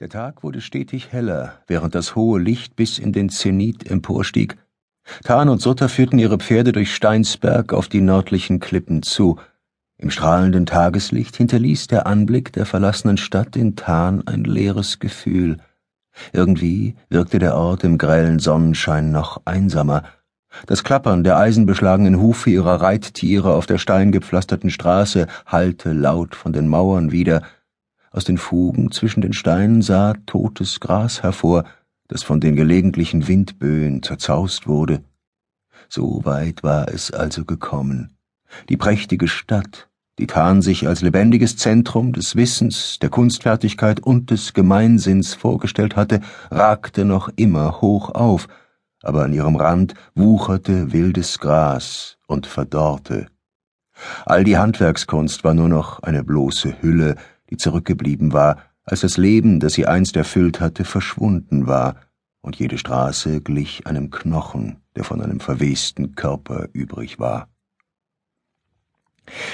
Der Tag wurde stetig heller, während das hohe Licht bis in den Zenit emporstieg. Tan und Sutter führten ihre Pferde durch Steinsberg auf die nördlichen Klippen zu. Im strahlenden Tageslicht hinterließ der Anblick der verlassenen Stadt in Tan ein leeres Gefühl. Irgendwie wirkte der Ort im grellen Sonnenschein noch einsamer. Das Klappern der eisenbeschlagenen Hufe ihrer Reittiere auf der steingepflasterten Straße hallte laut von den Mauern wieder, aus den Fugen zwischen den Steinen sah totes Gras hervor, das von den gelegentlichen Windböen zerzaust wurde. So weit war es also gekommen. Die prächtige Stadt, die Tan sich als lebendiges Zentrum des Wissens, der Kunstfertigkeit und des Gemeinsinns vorgestellt hatte, ragte noch immer hoch auf, aber an ihrem Rand wucherte wildes Gras und verdorrte. All die Handwerkskunst war nur noch eine bloße Hülle, die zurückgeblieben war, als das Leben, das sie einst erfüllt hatte, verschwunden war, und jede Straße glich einem Knochen, der von einem verwesten Körper übrig war.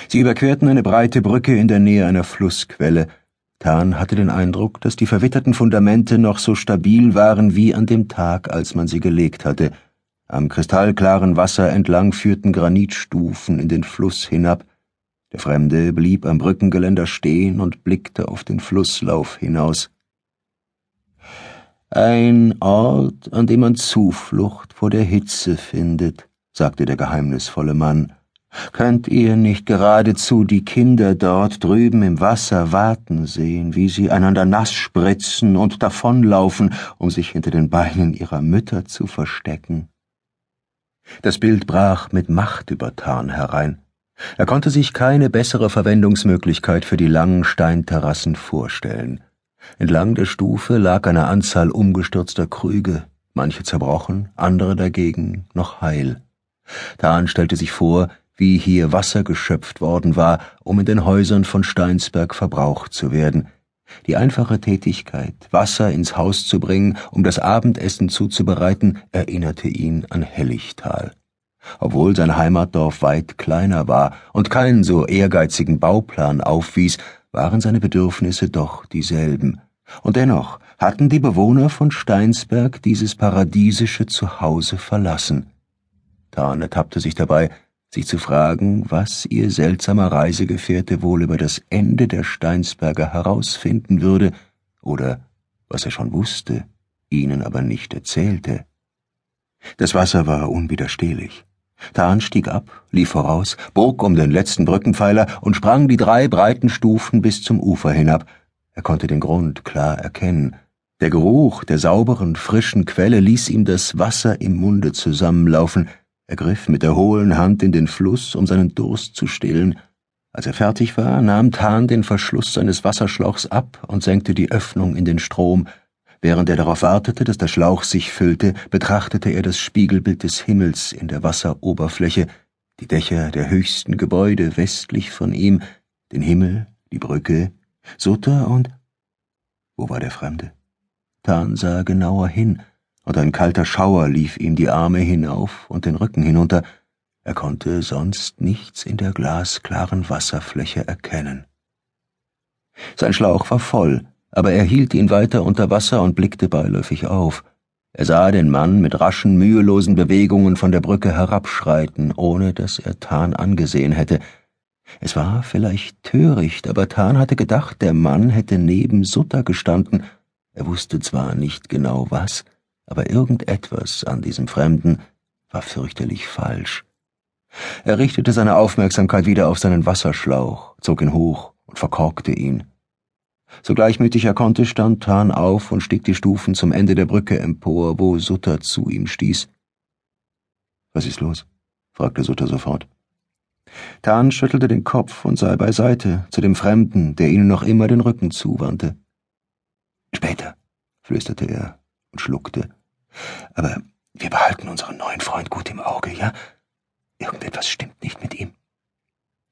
Sie überquerten eine breite Brücke in der Nähe einer Flussquelle. Tan hatte den Eindruck, dass die verwitterten Fundamente noch so stabil waren wie an dem Tag, als man sie gelegt hatte. Am kristallklaren Wasser entlang führten Granitstufen in den Fluss hinab, der Fremde blieb am Brückengeländer stehen und blickte auf den Flusslauf hinaus. Ein Ort, an dem man Zuflucht vor der Hitze findet, sagte der geheimnisvolle Mann. Könnt ihr nicht geradezu die Kinder dort drüben im Wasser warten sehen, wie sie einander nass spritzen und davonlaufen, um sich hinter den Beinen ihrer Mütter zu verstecken? Das Bild brach mit Macht über herein. Er konnte sich keine bessere Verwendungsmöglichkeit für die langen Steinterrassen vorstellen. Entlang der Stufe lag eine Anzahl umgestürzter Krüge, manche zerbrochen, andere dagegen noch heil. Tan stellte sich vor, wie hier Wasser geschöpft worden war, um in den Häusern von Steinsberg verbraucht zu werden. Die einfache Tätigkeit, Wasser ins Haus zu bringen, um das Abendessen zuzubereiten, erinnerte ihn an Helligtal. Obwohl sein Heimatdorf weit kleiner war und keinen so ehrgeizigen Bauplan aufwies, waren seine Bedürfnisse doch dieselben. Und dennoch hatten die Bewohner von Steinsberg dieses paradiesische Zuhause verlassen. Tarn ertappte sich dabei, sich zu fragen, was ihr seltsamer Reisegefährte wohl über das Ende der Steinsberger herausfinden würde, oder was er schon wusste, ihnen aber nicht erzählte. Das Wasser war unwiderstehlich. Tan stieg ab, lief voraus, bog um den letzten Brückenpfeiler und sprang die drei breiten Stufen bis zum Ufer hinab. Er konnte den Grund klar erkennen. Der Geruch der sauberen, frischen Quelle ließ ihm das Wasser im Munde zusammenlaufen. Er griff mit der hohlen Hand in den Fluss, um seinen Durst zu stillen. Als er fertig war, nahm Tan den Verschluss seines Wasserschlauchs ab und senkte die Öffnung in den Strom. Während er darauf wartete, dass der Schlauch sich füllte, betrachtete er das Spiegelbild des Himmels in der Wasseroberfläche, die Dächer der höchsten Gebäude westlich von ihm, den Himmel, die Brücke, Sutter und wo war der Fremde? Tan sah genauer hin, und ein kalter Schauer lief ihm die Arme hinauf und den Rücken hinunter. Er konnte sonst nichts in der glasklaren Wasserfläche erkennen. Sein Schlauch war voll, aber er hielt ihn weiter unter Wasser und blickte beiläufig auf. Er sah den Mann mit raschen, mühelosen Bewegungen von der Brücke herabschreiten, ohne dass er Tan angesehen hätte. Es war vielleicht töricht, aber Tan hatte gedacht, der Mann hätte neben Sutter gestanden. Er wusste zwar nicht genau was, aber irgendetwas an diesem Fremden war fürchterlich falsch. Er richtete seine Aufmerksamkeit wieder auf seinen Wasserschlauch, zog ihn hoch und verkorkte ihn. So gleichmütig er konnte, stand Tan auf und stieg die Stufen zum Ende der Brücke empor, wo Sutter zu ihm stieß. Was ist los? fragte Sutter sofort. Tan schüttelte den Kopf und sah beiseite zu dem Fremden, der ihnen noch immer den Rücken zuwandte. Später, flüsterte er und schluckte. Aber wir behalten unseren neuen Freund gut im Auge, ja? Irgendetwas stimmt nicht mit ihm.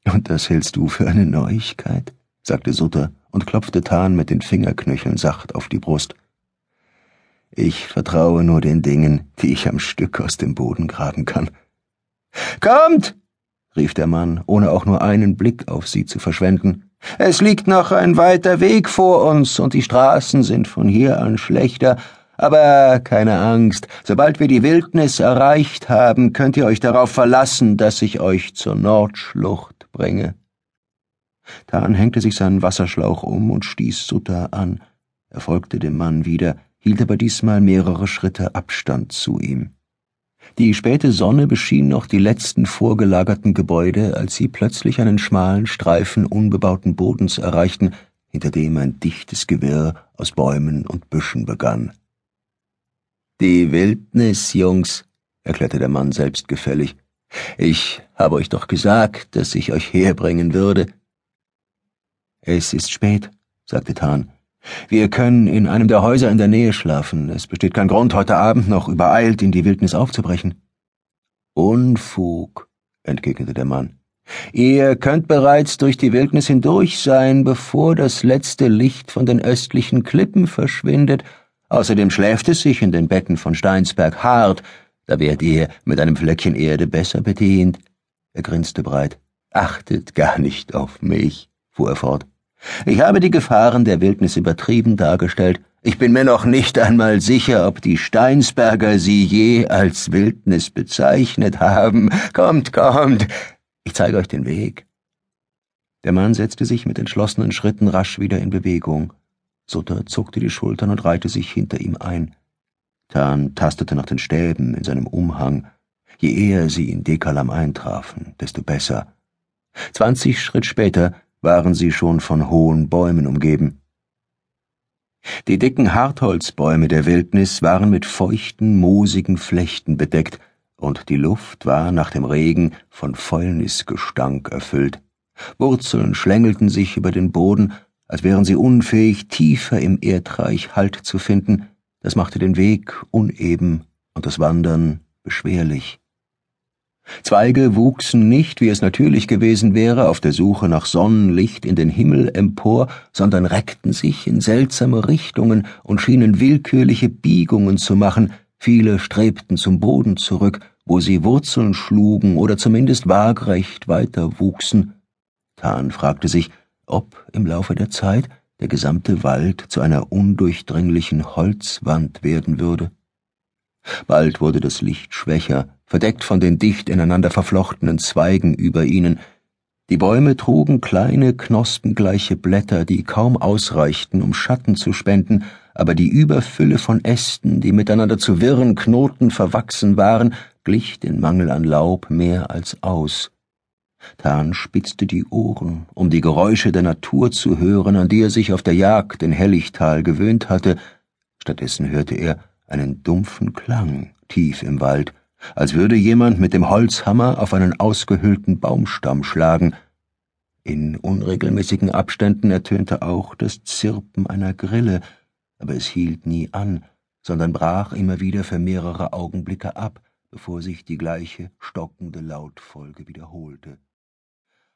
Und das hältst du für eine Neuigkeit? sagte Sutter und klopfte Tan mit den Fingerknöcheln sacht auf die Brust. Ich vertraue nur den Dingen, die ich am Stück aus dem Boden graben kann. Kommt! rief der Mann, ohne auch nur einen Blick auf sie zu verschwenden. Es liegt noch ein weiter Weg vor uns, und die Straßen sind von hier an schlechter, aber keine Angst, sobald wir die Wildnis erreicht haben, könnt ihr euch darauf verlassen, dass ich euch zur Nordschlucht bringe. Tan hängte sich seinen Wasserschlauch um und stieß Sutta an. Er folgte dem Mann wieder, hielt aber diesmal mehrere Schritte Abstand zu ihm. Die späte Sonne beschien noch die letzten vorgelagerten Gebäude, als sie plötzlich einen schmalen Streifen unbebauten Bodens erreichten, hinter dem ein dichtes Gewirr aus Bäumen und Büschen begann. Die Wildnis, Jungs, erklärte der Mann selbstgefällig. Ich habe euch doch gesagt, dass ich euch herbringen würde. Es ist spät, sagte Tan. Wir können in einem der Häuser in der Nähe schlafen. Es besteht kein Grund, heute Abend noch übereilt in die Wildnis aufzubrechen. Unfug, entgegnete der Mann. Ihr könnt bereits durch die Wildnis hindurch sein, bevor das letzte Licht von den östlichen Klippen verschwindet. Außerdem schläft es sich in den Betten von Steinsberg hart. Da werdet ihr mit einem Fleckchen Erde besser bedient. Er grinste breit. Achtet gar nicht auf mich, fuhr er fort. Ich habe die Gefahren der Wildnis übertrieben dargestellt. Ich bin mir noch nicht einmal sicher, ob die Steinsberger sie je als Wildnis bezeichnet haben. Kommt, kommt, ich zeige euch den Weg. Der Mann setzte sich mit entschlossenen Schritten rasch wieder in Bewegung. Sutter zuckte die Schultern und reihte sich hinter ihm ein. Tan tastete nach den Stäben in seinem Umhang. Je eher sie in Dekalam eintrafen, desto besser. Zwanzig Schritt später waren sie schon von hohen Bäumen umgeben. Die dicken Hartholzbäume der Wildnis waren mit feuchten, moosigen Flechten bedeckt, und die Luft war nach dem Regen von Fäulnisgestank erfüllt. Wurzeln schlängelten sich über den Boden, als wären sie unfähig, tiefer im Erdreich Halt zu finden, das machte den Weg uneben und das Wandern beschwerlich. Zweige wuchsen nicht, wie es natürlich gewesen wäre, auf der Suche nach Sonnenlicht in den Himmel empor, sondern reckten sich in seltsame Richtungen und schienen willkürliche Biegungen zu machen, viele strebten zum Boden zurück, wo sie Wurzeln schlugen oder zumindest waagrecht weiter wuchsen. Tan fragte sich, ob im Laufe der Zeit der gesamte Wald zu einer undurchdringlichen Holzwand werden würde. Bald wurde das Licht schwächer, verdeckt von den dicht ineinander verflochtenen Zweigen über ihnen. Die Bäume trugen kleine, knospengleiche Blätter, die kaum ausreichten, um Schatten zu spenden, aber die Überfülle von Ästen, die miteinander zu wirren Knoten verwachsen waren, glich den Mangel an Laub mehr als aus. Tan spitzte die Ohren, um die Geräusche der Natur zu hören, an die er sich auf der Jagd in Hellichtal gewöhnt hatte. Stattdessen hörte er einen dumpfen Klang tief im Wald, als würde jemand mit dem Holzhammer auf einen ausgehöhlten Baumstamm schlagen. In unregelmäßigen Abständen ertönte auch das Zirpen einer Grille, aber es hielt nie an, sondern brach immer wieder für mehrere Augenblicke ab, bevor sich die gleiche stockende Lautfolge wiederholte.